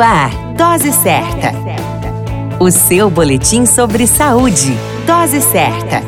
Ar, Dose Certa. O seu boletim sobre saúde. Dose Certa.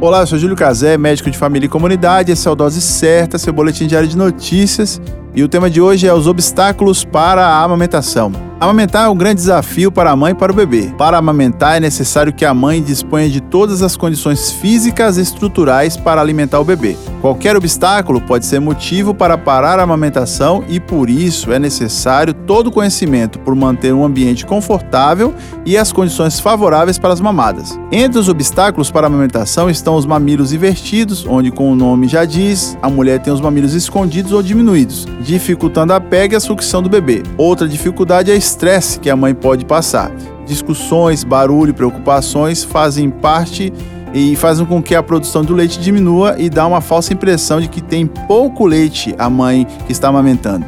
Olá, eu sou Júlio Cazé, médico de família e comunidade. Esse é o Dose Certa, seu boletim diário de notícias. E o tema de hoje é os obstáculos para a amamentação. Amamentar é um grande desafio para a mãe e para o bebê. Para amamentar, é necessário que a mãe disponha de todas as condições físicas e estruturais para alimentar o bebê. Qualquer obstáculo pode ser motivo para parar a amamentação e, por isso, é necessário todo o conhecimento por manter um ambiente confortável e as condições favoráveis para as mamadas. Entre os obstáculos para a amamentação estão os mamilos invertidos, onde, como o nome já diz, a mulher tem os mamilos escondidos ou diminuídos, dificultando a pega e a sucção do bebê. Outra dificuldade é estresse que a mãe pode passar. Discussões, barulho, preocupações fazem parte e fazem com que a produção do leite diminua e dá uma falsa impressão de que tem pouco leite a mãe que está amamentando.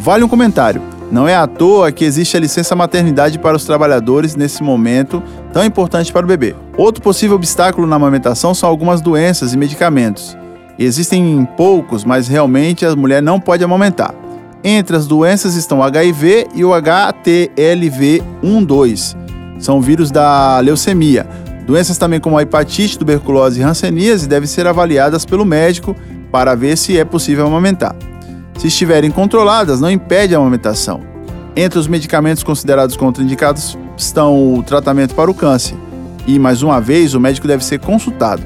Vale um comentário. Não é à toa que existe a licença maternidade para os trabalhadores nesse momento tão importante para o bebê. Outro possível obstáculo na amamentação são algumas doenças e medicamentos. Existem poucos, mas realmente a mulher não pode amamentar. Entre as doenças estão o HIV e o HTLV-12. São vírus da leucemia. Doenças também como a hepatite, tuberculose e hanseníase devem ser avaliadas pelo médico para ver se é possível amamentar. Se estiverem controladas, não impede a amamentação. Entre os medicamentos considerados contraindicados estão o tratamento para o câncer. E, mais uma vez, o médico deve ser consultado.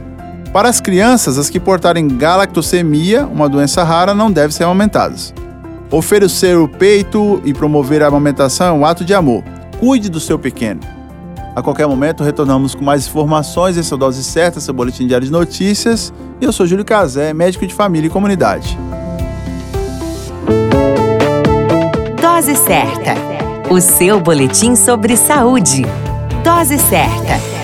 Para as crianças, as que portarem galactosemia, uma doença rara, não devem ser amamentadas. Oferecer o peito e promover a amamentação é um ato de amor. Cuide do seu pequeno. A qualquer momento retornamos com mais informações. Esse é Dose Certa, seu boletim diário de notícias. E eu sou Júlio Cazé, médico de família e comunidade. Dose Certa, o seu boletim sobre saúde. Dose Certa.